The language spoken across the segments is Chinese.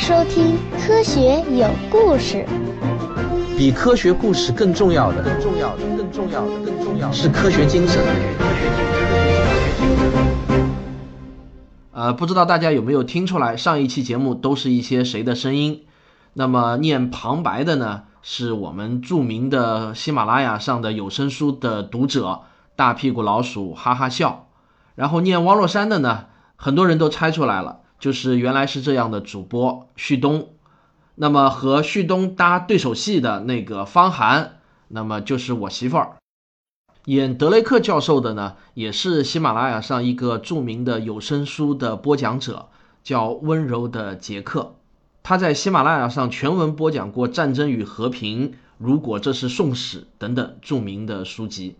收听《科学有故事》。比科学故事更重要的，更重要的，更重要的，更重要的是科学精神。呃，不知道大家有没有听出来，上一期节目都是一些谁的声音？那么念旁白的呢，是我们著名的喜马拉雅上的有声书的读者大屁股老鼠哈哈笑。然后念汪若山的呢，很多人都猜出来了，就是原来是这样的主播旭东。那么和旭东搭对手戏的那个方涵，那么就是我媳妇儿。演德雷克教授的呢，也是喜马拉雅上一个著名的有声书的播讲者，叫温柔的杰克。他在喜马拉雅上全文播讲过《战争与和平》《如果这是宋史》等等著名的书籍。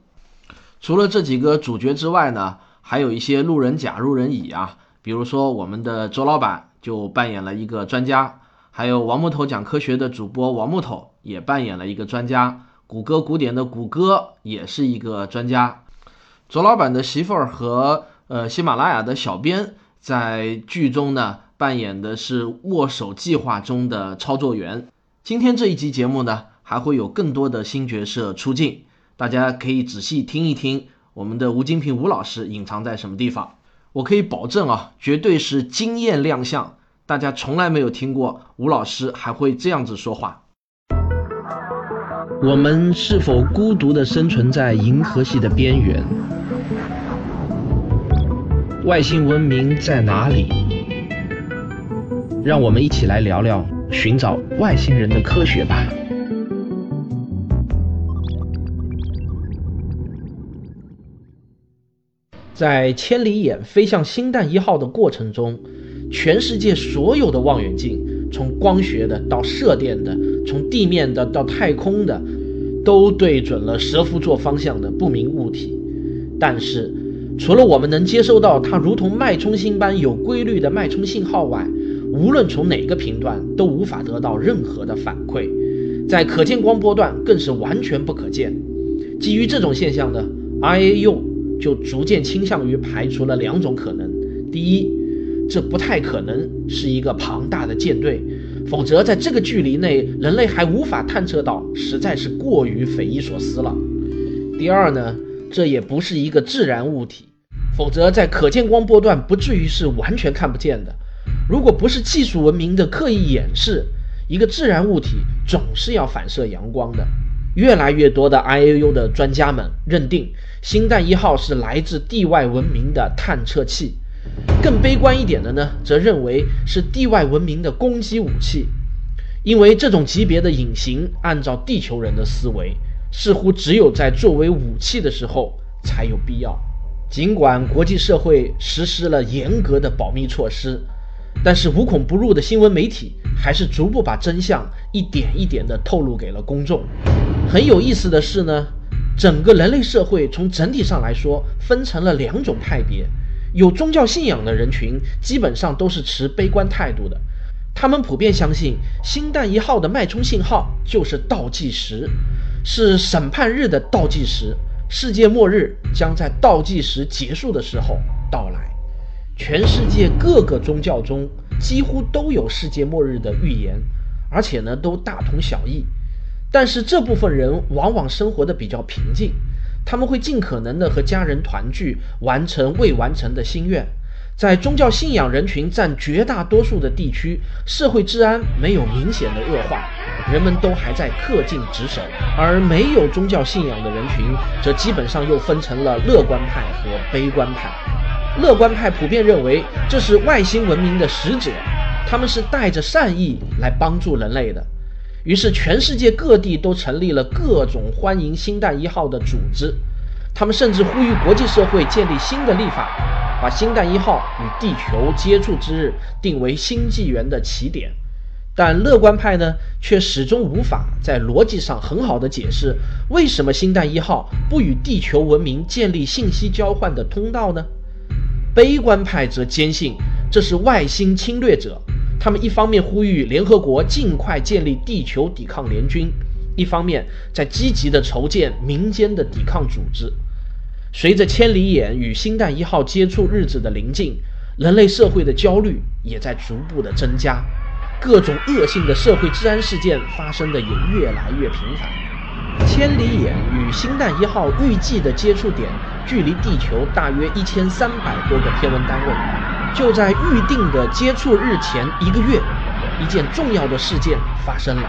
除了这几个主角之外呢，还有一些路人甲、路人乙啊，比如说我们的周老板就扮演了一个专家，还有王木头讲科学的主播王木头也扮演了一个专家，谷歌古典的谷歌也是一个专家。周老板的媳妇儿和呃喜马拉雅的小编在剧中呢。扮演的是握手计划中的操作员。今天这一集节目呢，还会有更多的新角色出镜，大家可以仔细听一听我们的吴金平吴老师隐藏在什么地方。我可以保证啊，绝对是惊艳亮相，大家从来没有听过吴老师还会这样子说话。我们是否孤独地生存在银河系的边缘？外星文明在哪里？让我们一起来聊聊寻找外星人的科学吧。在千里眼飞向星弹一号的过程中，全世界所有的望远镜，从光学的到射电的，从地面的到太空的，都对准了蛇夫座方向的不明物体。但是，除了我们能接收到它如同脉冲星般有规律的脉冲信号外，无论从哪个频段都无法得到任何的反馈，在可见光波段更是完全不可见。基于这种现象呢，IAU 就逐渐倾向于排除了两种可能：第一，这不太可能是一个庞大的舰队，否则在这个距离内人类还无法探测到，实在是过于匪夷所思了；第二呢，这也不是一个自然物体，否则在可见光波段不至于是完全看不见的。如果不是技术文明的刻意掩饰，一个自然物体总是要反射阳光的。越来越多的 IAU 的专家们认定，星弹一号是来自地外文明的探测器。更悲观一点的呢，则认为是地外文明的攻击武器。因为这种级别的隐形，按照地球人的思维，似乎只有在作为武器的时候才有必要。尽管国际社会实施了严格的保密措施。但是无孔不入的新闻媒体还是逐步把真相一点一点地透露给了公众。很有意思的是呢，整个人类社会从整体上来说分成了两种派别。有宗教信仰的人群基本上都是持悲观态度的，他们普遍相信星弹一号的脉冲信号就是倒计时，是审判日的倒计时，世界末日将在倒计时结束的时候到来。全世界各个宗教中几乎都有世界末日的预言，而且呢都大同小异。但是这部分人往往生活的比较平静，他们会尽可能的和家人团聚，完成未完成的心愿。在宗教信仰人群占绝大多数的地区，社会治安没有明显的恶化，人们都还在恪尽职守。而没有宗教信仰的人群，则基本上又分成了乐观派和悲观派。乐观派普遍认为这是外星文明的使者，他们是带着善意来帮助人类的。于是，全世界各地都成立了各种欢迎星弹一号的组织，他们甚至呼吁国际社会建立新的立法，把星弹一号与地球接触之日定为新纪元的起点。但乐观派呢，却始终无法在逻辑上很好的解释为什么星弹一号不与地球文明建立信息交换的通道呢？悲观派则坚信这是外星侵略者，他们一方面呼吁联合国尽快建立地球抵抗联军，一方面在积极地筹建民间的抵抗组织。随着千里眼与星弹一号接触日子的临近，人类社会的焦虑也在逐步的增加。各种恶性的社会治安事件发生的也越来越频繁。千里眼与星弹一号预计的接触点距离地球大约一千三百多个天文单位。就在预定的接触日前一个月，一件重要的事件发生了。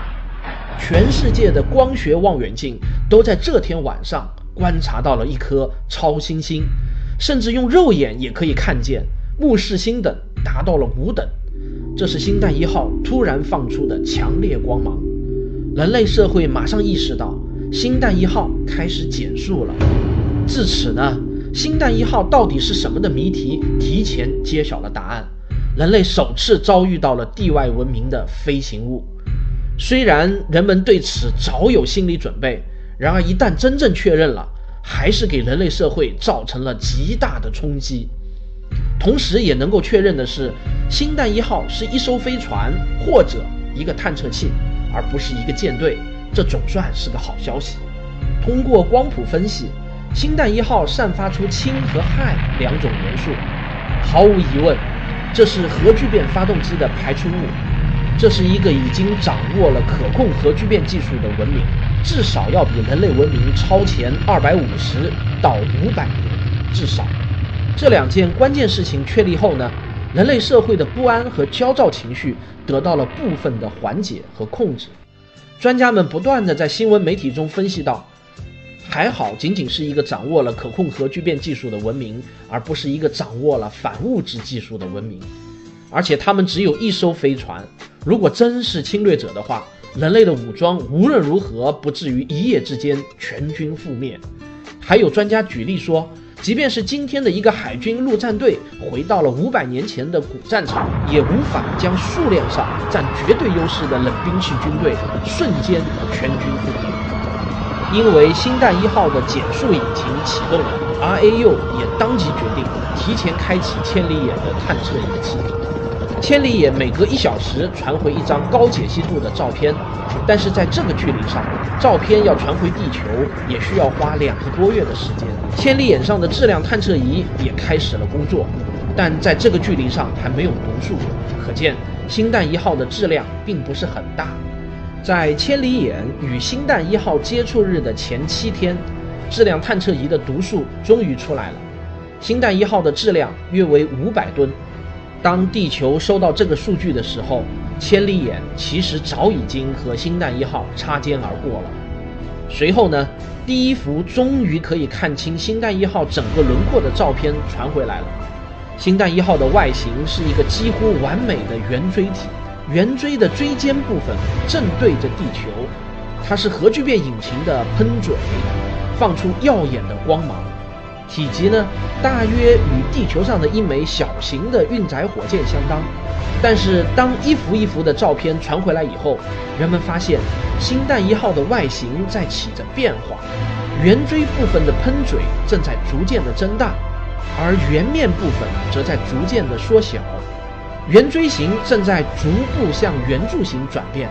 全世界的光学望远镜都在这天晚上观察到了一颗超新星，甚至用肉眼也可以看见，目视星等达到了五等。这是星弹一号突然放出的强烈光芒，人类社会马上意识到星弹一号开始减速了。至此呢，星弹一号到底是什么的谜题提前揭晓了答案，人类首次遭遇到了地外文明的飞行物。虽然人们对此早有心理准备，然而一旦真正确认了，还是给人类社会造成了极大的冲击。同时，也能够确认的是，星弹一号是一艘飞船或者一个探测器，而不是一个舰队，这总算是个好消息。通过光谱分析，星弹一号散发出氢和氦两种元素，毫无疑问，这是核聚变发动机的排出物。这是一个已经掌握了可控核聚变技术的文明，至少要比人类文明超前二百五十到五百年，至少。这两件关键事情确立后呢，人类社会的不安和焦躁情绪得到了部分的缓解和控制。专家们不断的在新闻媒体中分析到，还好仅仅是一个掌握了可控核聚变技术的文明，而不是一个掌握了反物质技术的文明。而且他们只有一艘飞船，如果真是侵略者的话，人类的武装无论如何不至于一夜之间全军覆灭。还有专家举例说，即便是今天的一个海军陆战队回到了五百年前的古战场，也无法将数量上占绝对优势的冷兵器军队瞬间全军覆没。因为星弹一号的减速引擎启动了，RAU 也当即决定提前开启千里眼的探测仪器。千里眼每隔一小时传回一张高解析度的照片，但是在这个距离上，照片要传回地球也需要花两个多月的时间。千里眼上的质量探测仪也开始了工作，但在这个距离上还没有读数，可见星弹一号的质量并不是很大。在千里眼与星弹一号接触日的前七天，质量探测仪的读数终于出来了，星弹一号的质量约为五百吨。当地球收到这个数据的时候，千里眼其实早已经和星弹一号擦肩而过了。随后呢，第一幅终于可以看清星弹一号整个轮廓的照片传回来了。星弹一号的外形是一个几乎完美的圆锥体，圆锥的锥尖部分正对着地球，它是核聚变引擎的喷嘴，放出耀眼的光芒。体积呢，大约与地球上的一枚小型的运载火箭相当。但是，当一幅一幅的照片传回来以后，人们发现星弹一号的外形在起着变化，圆锥部分的喷嘴正在逐渐的增大，而圆面部分则在逐渐的缩小，圆锥形正在逐步向圆柱形转变，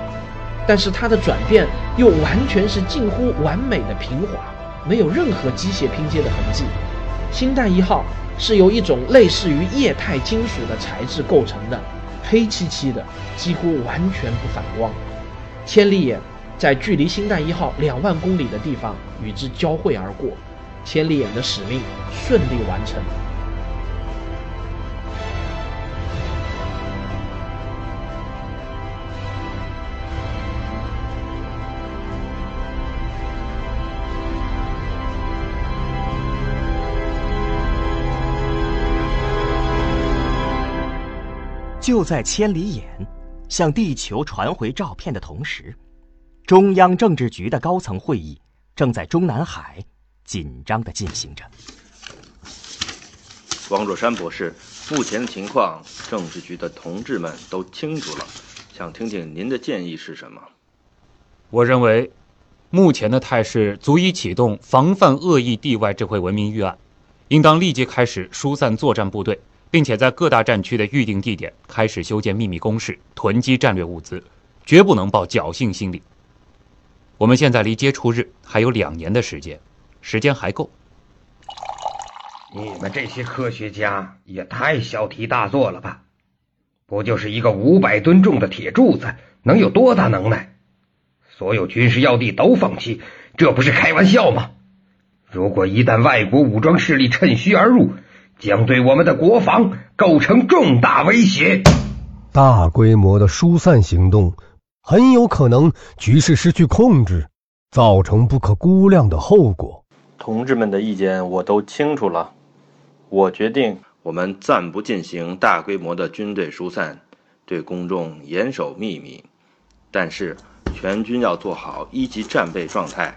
但是它的转变又完全是近乎完美的平滑，没有任何机械拼接的痕迹。星弹一号是由一种类似于液态金属的材质构成的，黑漆漆的，几乎完全不反光。千里眼在距离星弹一号两万公里的地方与之交汇而过，千里眼的使命顺利完成。就在千里眼向地球传回照片的同时，中央政治局的高层会议正在中南海紧张的进行着。王若山博士，目前的情况，政治局的同志们都清楚了，想听听您的建议是什么？我认为，目前的态势足以启动防范恶意地外智慧文明预案，应当立即开始疏散作战部队。并且在各大战区的预定地点开始修建秘密工事，囤积战略物资，绝不能抱侥幸心理。我们现在离接触日还有两年的时间，时间还够。你们这些科学家也太小题大做了吧！不就是一个五百吨重的铁柱子，能有多大能耐？所有军事要地都放弃，这不是开玩笑吗？如果一旦外国武装势力趁虚而入，将对我们的国防构成重大威胁。大规模的疏散行动很有可能局势失去控制，造成不可估量的后果。同志们的意见我都清楚了，我决定我们暂不进行大规模的军队疏散，对公众严守秘密。但是全军要做好一级战备状态，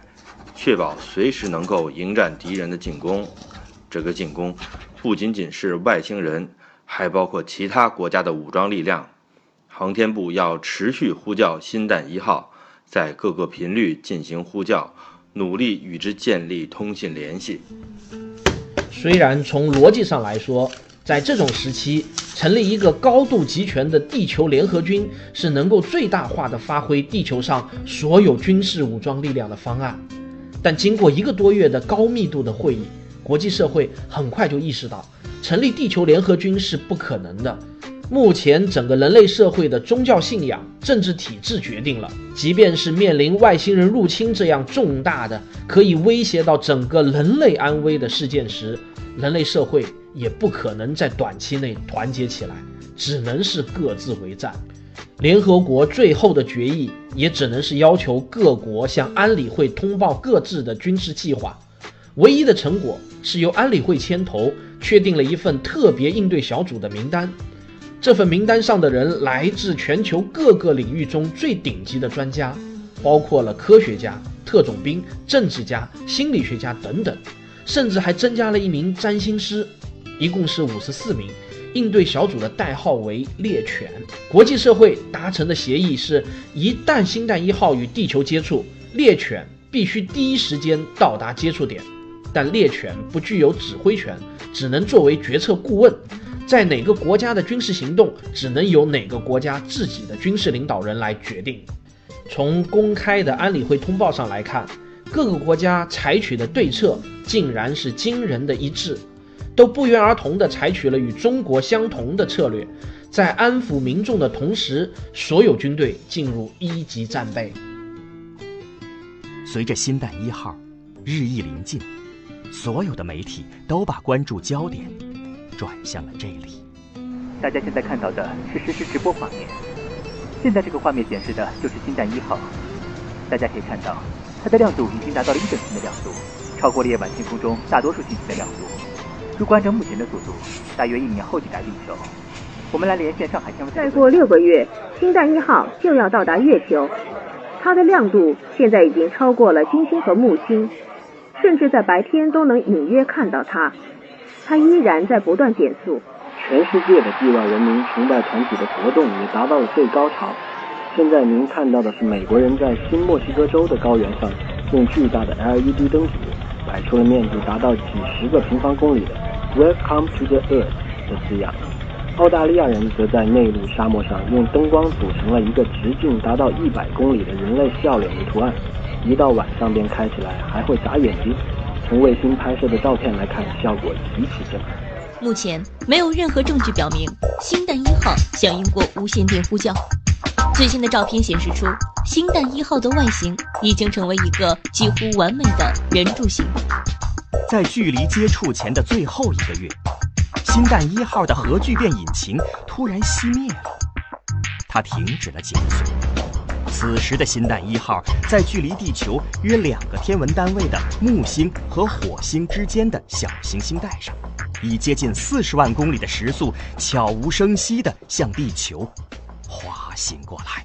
确保随时能够迎战敌人的进攻。这个进攻不仅仅是外星人，还包括其他国家的武装力量。航天部要持续呼叫“新弹一号”，在各个频率进行呼叫，努力与之建立通信联系。虽然从逻辑上来说，在这种时期成立一个高度集权的地球联合军是能够最大化的发挥地球上所有军事武装力量的方案，但经过一个多月的高密度的会议。国际社会很快就意识到，成立地球联合军是不可能的。目前整个人类社会的宗教信仰、政治体制决定了，即便是面临外星人入侵这样重大的、可以威胁到整个人类安危的事件时，人类社会也不可能在短期内团结起来，只能是各自为战。联合国最后的决议也只能是要求各国向安理会通报各自的军事计划。唯一的成果是由安理会牵头确定了一份特别应对小组的名单。这份名单上的人来自全球各个领域中最顶级的专家，包括了科学家、特种兵、政治家、心理学家等等，甚至还增加了一名占星师，一共是五十四名。应对小组的代号为“猎犬”。国际社会达成的协议是：一旦星弹一号与地球接触，猎犬必须第一时间到达接触点。但猎犬不具有指挥权，只能作为决策顾问。在哪个国家的军事行动，只能由哪个国家自己的军事领导人来决定。从公开的安理会通报上来看，各个国家采取的对策竟然是惊人的一致，都不约而同地采取了与中国相同的策略，在安抚民众的同时，所有军队进入一级战备。随着新弹一号日益临近。所有的媒体都把关注焦点转向了这里。大家现在看到的是实时直播画面。现在这个画面显示的就是星弹一号。大家可以看到，它的亮度已经达到了一整星的亮度，超过了夜晚天空中大多数星星的亮度。如果按照目前的速度，大约一年后抵达地球。我们来连线上海天文再过六个月，星弹一号就要到达月球。它的亮度现在已经超过了金星和木星。甚至在白天都能隐约看到它，它依然在不断减速。全世界的地外文明崇拜团体的活动也达到了最高潮。现在您看到的是美国人在新墨西哥州的高原上用巨大的 LED 灯组摆出了面积达到几十个平方公里的 “Welcome to the Earth” 的字样。澳大利亚人则在内陆沙漠上用灯光组成了一个直径达到一百公里的人类笑脸的图案。一到晚上便开起来，还会眨眼睛。从卫星拍摄的照片来看，效果极其震撼。目前没有任何证据表明星弹一号响应过无线电呼叫。最新的照片显示出，星弹一号的外形已经成为一个几乎完美的圆柱形。在距离接触前的最后一个月，星弹一号的核聚变引擎突然熄灭了，它停止了减速。此时的新弹一号在距离地球约两个天文单位的木星和火星之间的小行星带上，以接近四十万公里的时速，悄无声息地向地球滑行过来。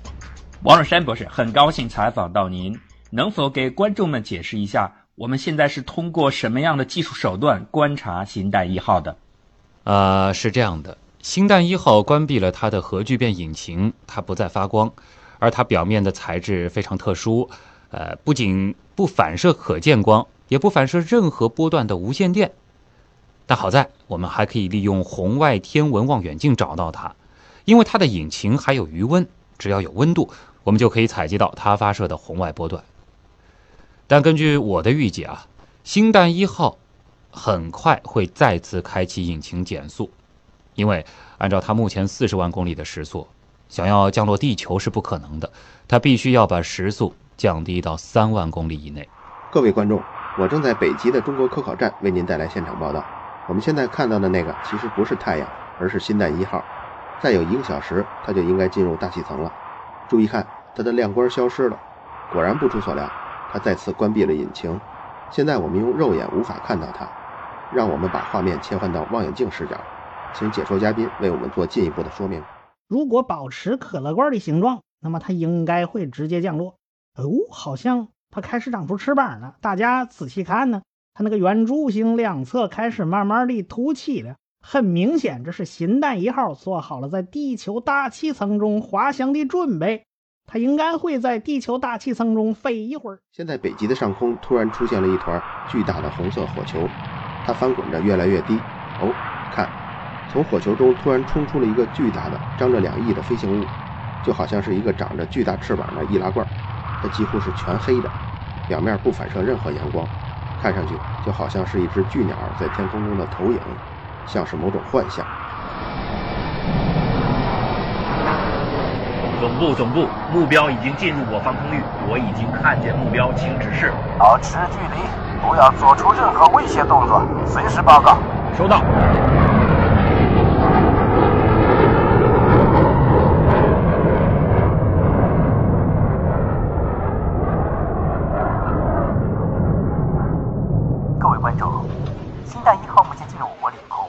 王若山博士，很高兴采访到您，能否给观众们解释一下，我们现在是通过什么样的技术手段观察新弹一号的？啊，是这样的，星弹一号关闭了它的核聚变引擎，它不再发光。而它表面的材质非常特殊，呃，不仅不反射可见光，也不反射任何波段的无线电。但好在我们还可以利用红外天文望远镜找到它，因为它的引擎还有余温，只要有温度，我们就可以采集到它发射的红外波段。但根据我的预计啊，星弹一号很快会再次开启引擎减速，因为按照它目前四十万公里的时速，想要降落地球是不可能的，它必须要把时速降低到三万公里以内。各位观众，我正在北极的中国科考站为您带来现场报道。我们现在看到的那个其实不是太阳，而是新蛋一号。再有一个小时，它就应该进入大气层了。注意看，它的亮光消失了。果然不出所料，它再次关闭了引擎。现在我们用肉眼无法看到它。让我们把画面切换到望远镜视角，请解说嘉宾为我们做进一步的说明。如果保持可乐罐的形状，那么它应该会直接降落。哦，好像它开始长出翅膀了。大家仔细看呢，它那个圆柱形两侧开始慢慢的凸起了。很明显，这是新蛋一号做好了在地球大气层中滑翔的准备。它应该会在地球大气层中飞一会儿。现在北极的上空突然出现了一团巨大的红色火球。它翻滚着越来越低，哦，看，从火球中突然冲出了一个巨大的、张着两翼的飞行物，就好像是一个长着巨大翅膀的易拉罐。它几乎是全黑的，表面不反射任何阳光，看上去就好像是一只巨鸟在天空中的投影，像是某种幻象。总部，总部，目标已经进入我防空域，我已经看见目标，请指示。保持距离。不要做出任何威胁动作，随时报告。收到。各位观众，星蛋一号目前进入我国领空，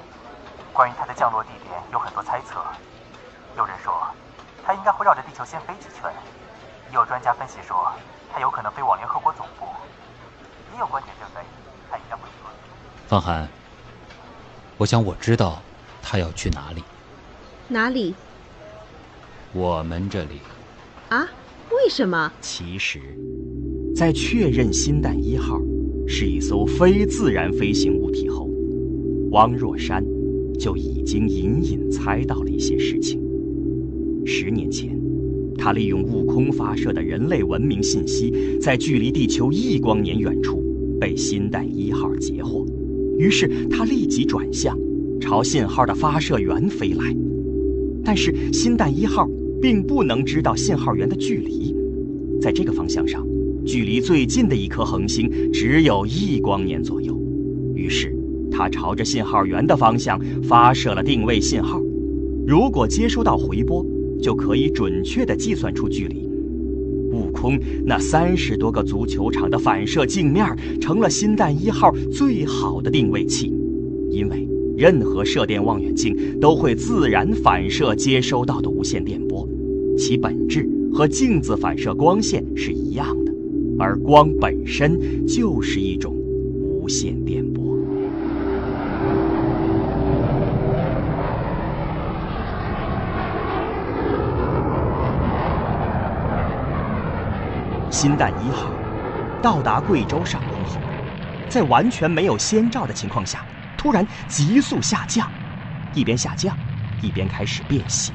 关于它的降落地点有很多猜测。有人说，它应该会绕着地球先飞几圈；也有专家分析说，它有可能飞往联合国总部。也有观点认为，他应该会说。方寒，我想我知道他要去哪里。哪里？我们这里。啊？为什么？其实，在确认新蛋一号是一艘非自然飞行物体后，汪若山就已经隐隐猜到了一些事情。十年前。他利用悟空发射的人类文明信息，在距离地球一光年远处被新蛋一号截获，于是他立即转向，朝信号的发射源飞来。但是新蛋一号并不能知道信号源的距离，在这个方向上，距离最近的一颗恒星只有一光年左右。于是他朝着信号源的方向发射了定位信号，如果接收到回波。就可以准确地计算出距离。空那三十多个足球场的反射镜面成了新蛋一号最好的定位器，因为任何射电望远镜都会自然反射接收到的无线电波，其本质和镜子反射光线是一样的，而光本身就是一种无线电波。新蛋一号到达贵州上空后，在完全没有先兆的情况下，突然急速下降，一边下降，一边开始变形。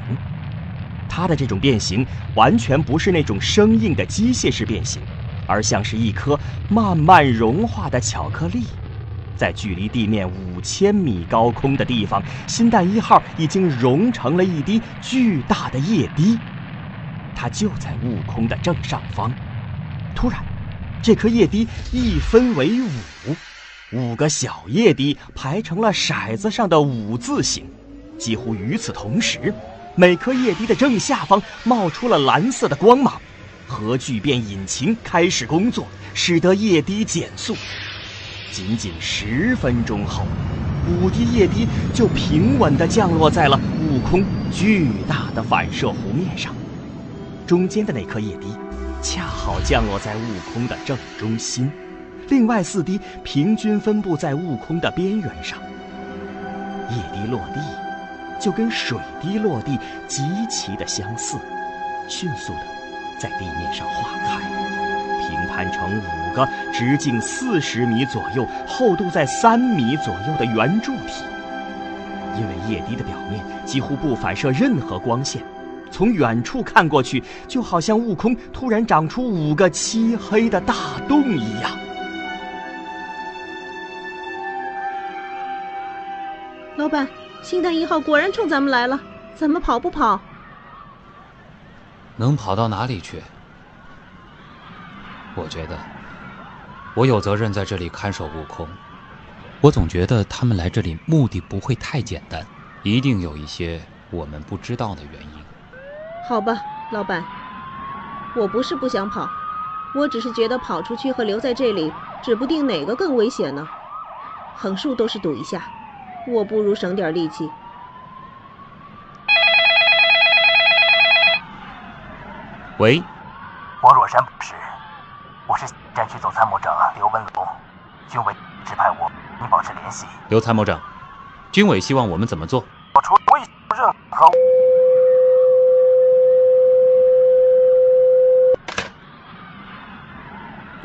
它的这种变形完全不是那种生硬的机械式变形，而像是一颗慢慢融化的巧克力。在距离地面五千米高空的地方，新蛋一号已经融成了一滴巨大的液滴，它就在悟空的正上方。突然，这颗液滴一分为五，五个小液滴排成了骰子上的五字形。几乎与此同时，每颗液滴的正下方冒出了蓝色的光芒，核聚变引擎开始工作，使得液滴减速。仅仅十分钟后，五滴液滴就平稳地降落在了悟空巨大的反射弧面上，中间的那颗液滴。恰好降落在悟空的正中心，另外四滴平均分布在悟空的边缘上。液滴落地，就跟水滴落地极其的相似，迅速的在地面上化开，平摊成五个直径四十米左右、厚度在三米左右的圆柱体。因为液滴的表面几乎不反射任何光线。从远处看过去，就好像悟空突然长出五个漆黑的大洞一样。老板，星弹一号果然冲咱们来了，咱们跑不跑？能跑到哪里去？我觉得我有责任在这里看守悟空。我总觉得他们来这里目的不会太简单，一定有一些我们不知道的原因。好吧，老板，我不是不想跑，我只是觉得跑出去和留在这里，指不定哪个更危险呢。横竖都是赌一下，我不如省点力气。喂，我若山不是，我是战区总参谋长刘文龙，军委指派我你保持联系。刘参谋长，军委希望我们怎么做？我除威任何。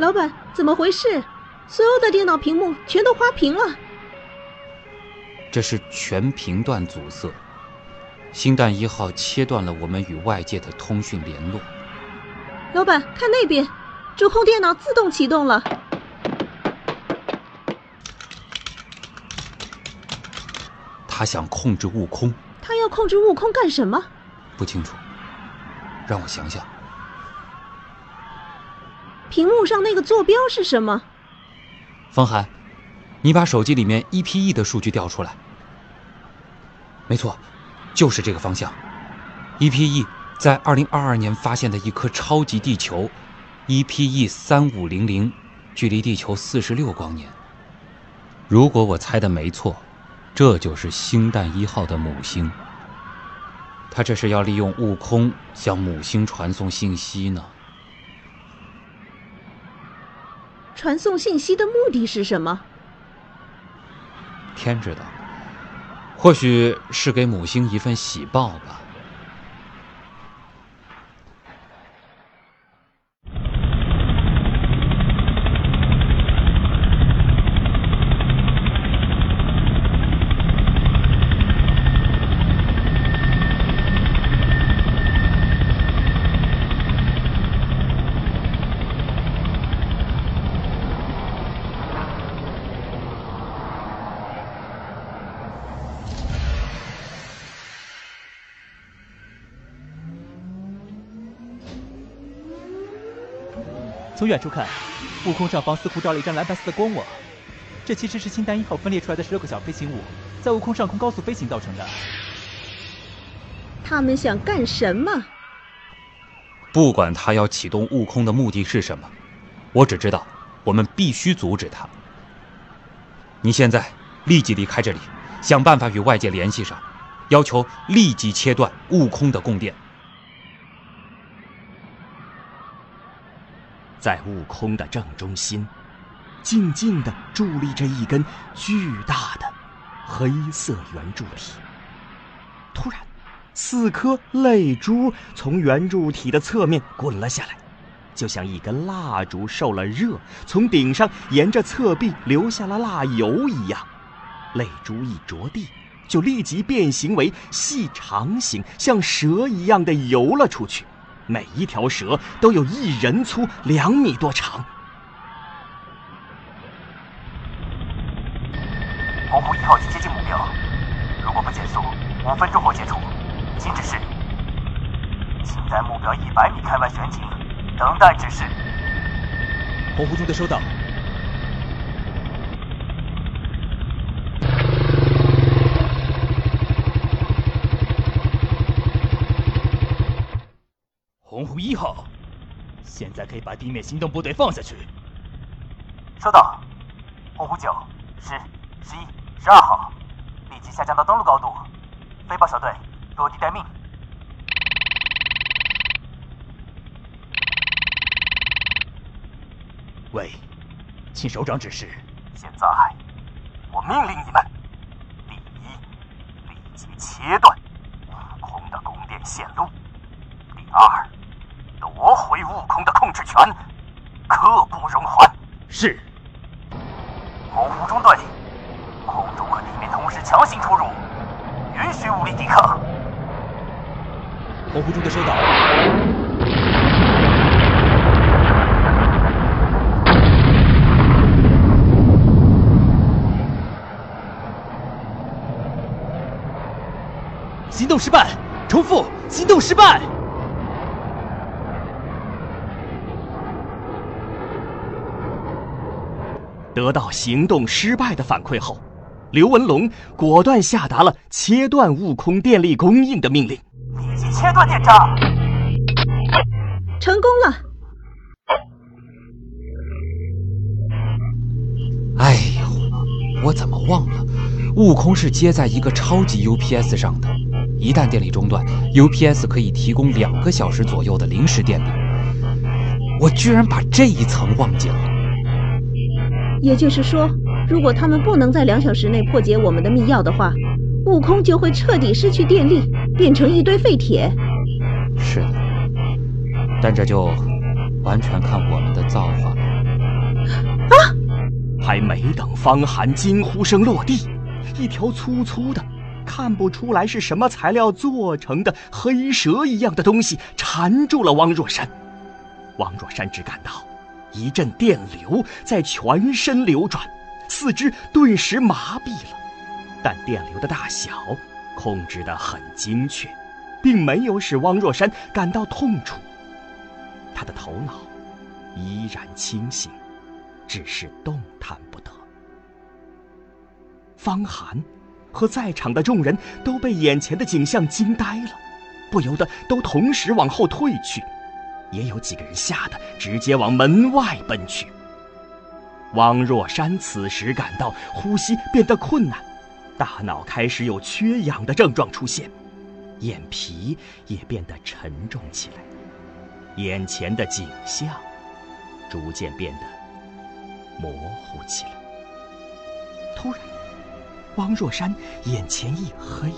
老板，怎么回事？所有的电脑屏幕全都花屏了。这是全频段阻塞，星弹一号切断了我们与外界的通讯联络。老板，看那边，主控电脑自动启动了。他想控制悟空。他要控制悟空干什么？不清楚，让我想想。屏幕上那个坐标是什么？风寒，你把手机里面 EPE 的数据调出来。没错，就是这个方向。EPE 在2022年发现的一颗超级地球，EPE 三五零零，距离地球四十六光年。如果我猜的没错。这就是星弹一号的母星，他这是要利用悟空向母星传送信息呢。传送信息的目的是什么？天知道，或许是给母星一份喜报吧。远处看，悟空上方似乎罩了一张蓝白色的光网，这其实是星弹一号分裂出来的十六个小飞行物在悟空上空高速飞行造成的。他们想干什么？不管他要启动悟空的目的是什么，我只知道我们必须阻止他。你现在立即离开这里，想办法与外界联系上，要求立即切断悟空的供电。在悟空的正中心，静静地伫立着一根巨大的黑色圆柱体。突然，四颗泪珠从圆柱体的侧面滚了下来，就像一根蜡烛受了热，从顶上沿着侧壁流下了蜡油一样。泪珠一着地，就立即变形为细长形，像蛇一样的游了出去。每一条蛇都有一人粗，两米多长。洪湖一号已接近目标，如果不减速，五分钟后接触。请指示。请在目标一百米开外悬停，等待指示。洪湖中队收到。洪湖一号，现在可以把地面行动部队放下去。收到。洪湖九、十、十一、十二号，立即下降到登陆高度。飞豹小队落地待命。喂，请首长指示。现在，我命令你们：第一，立即切断悟空的供电线路；第二。夺回悟空的控制权，刻不容缓。是。洪湖中队，空中和地面同时强行出入，允许武力抵抗。洪湖中队收到。行动失败！重复，行动失败！得到行动失败的反馈后，刘文龙果断下达了切断悟空电力供应的命令，立即切断电闸。成功了！哎呦，我怎么忘了？悟空是接在一个超级 UPS 上的，一旦电力中断，UPS 可以提供两个小时左右的临时电力。我居然把这一层忘记了。也就是说，如果他们不能在两小时内破解我们的密钥的话，悟空就会彻底失去电力，变成一堆废铁。但这就完全看我们的造化了。啊！还没等方寒惊呼声落地，一条粗粗的、看不出来是什么材料做成的黑蛇一样的东西缠住了汪若山。汪若山只感到一阵电流在全身流转，四肢顿时麻痹了。但电流的大小控制得很精确，并没有使汪若山感到痛楚。他的头脑依然清醒，只是动弹不得。方寒和在场的众人都被眼前的景象惊呆了，不由得都同时往后退去。也有几个人吓得直接往门外奔去。汪若山此时感到呼吸变得困难，大脑开始有缺氧的症状出现，眼皮也变得沉重起来，眼前的景象逐渐变得模糊起来。突然，汪若山眼前一黑。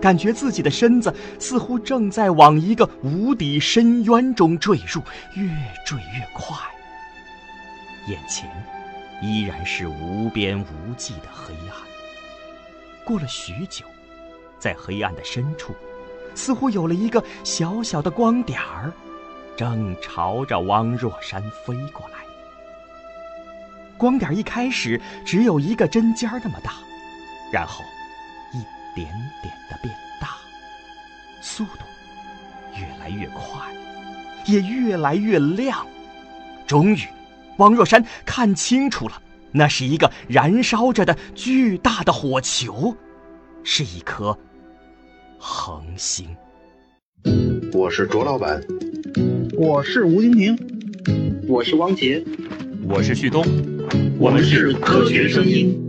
感觉自己的身子似乎正在往一个无底深渊中坠入，越坠越快。眼前依然是无边无际的黑暗。过了许久，在黑暗的深处，似乎有了一个小小的光点儿，正朝着汪若山飞过来。光点一开始只有一个针尖那么大，然后一。点点的变大，速度越来越快，也越来越亮。终于，汪若山看清楚了，那是一个燃烧着的巨大的火球，是一颗恒星。我是卓老板，我是吴金平，我是汪杰，我是旭东，我们是科学声音。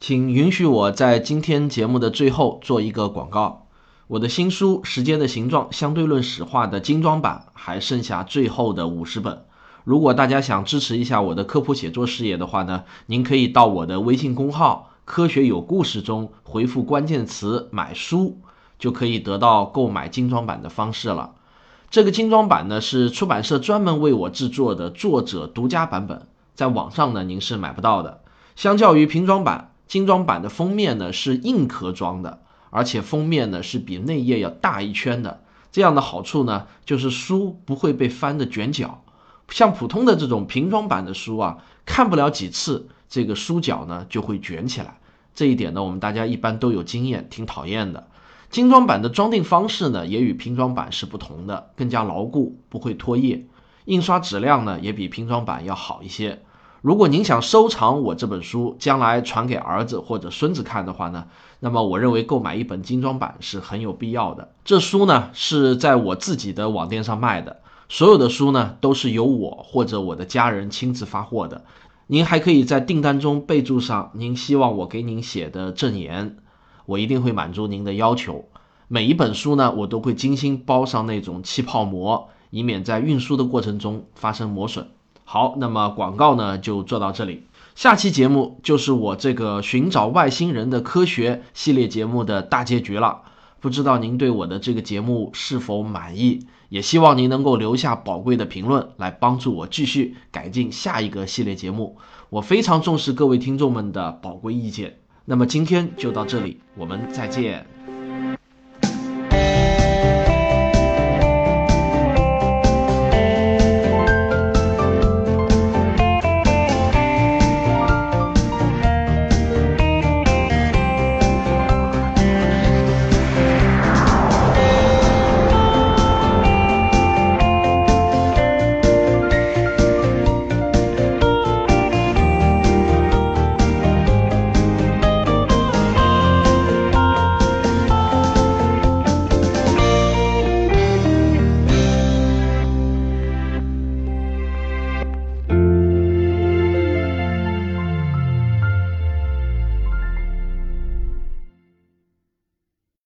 请允许我在今天节目的最后做一个广告。我的新书《时间的形状：相对论史话》的精装版还剩下最后的五十本。如果大家想支持一下我的科普写作事业的话呢，您可以到我的微信公号“科学有故事”中回复关键词“买书”，就可以得到购买精装版的方式了。这个精装版呢是出版社专门为我制作的作者独家版本，在网上呢您是买不到的。相较于平装版。精装版的封面呢是硬壳装的，而且封面呢是比内页要大一圈的。这样的好处呢就是书不会被翻的卷角。像普通的这种平装版的书啊，看不了几次，这个书角呢就会卷起来。这一点呢我们大家一般都有经验，挺讨厌的。精装版的装订方式呢也与拼装版是不同的，更加牢固，不会脱页。印刷质量呢也比拼装版要好一些。如果您想收藏我这本书，将来传给儿子或者孙子看的话呢，那么我认为购买一本精装版是很有必要的。这书呢是在我自己的网店上卖的，所有的书呢都是由我或者我的家人亲自发货的。您还可以在订单中备注上您希望我给您写的证言，我一定会满足您的要求。每一本书呢，我都会精心包上那种气泡膜，以免在运输的过程中发生磨损。好，那么广告呢就做到这里。下期节目就是我这个寻找外星人的科学系列节目的大结局了。不知道您对我的这个节目是否满意？也希望您能够留下宝贵的评论，来帮助我继续改进下一个系列节目。我非常重视各位听众们的宝贵意见。那么今天就到这里，我们再见。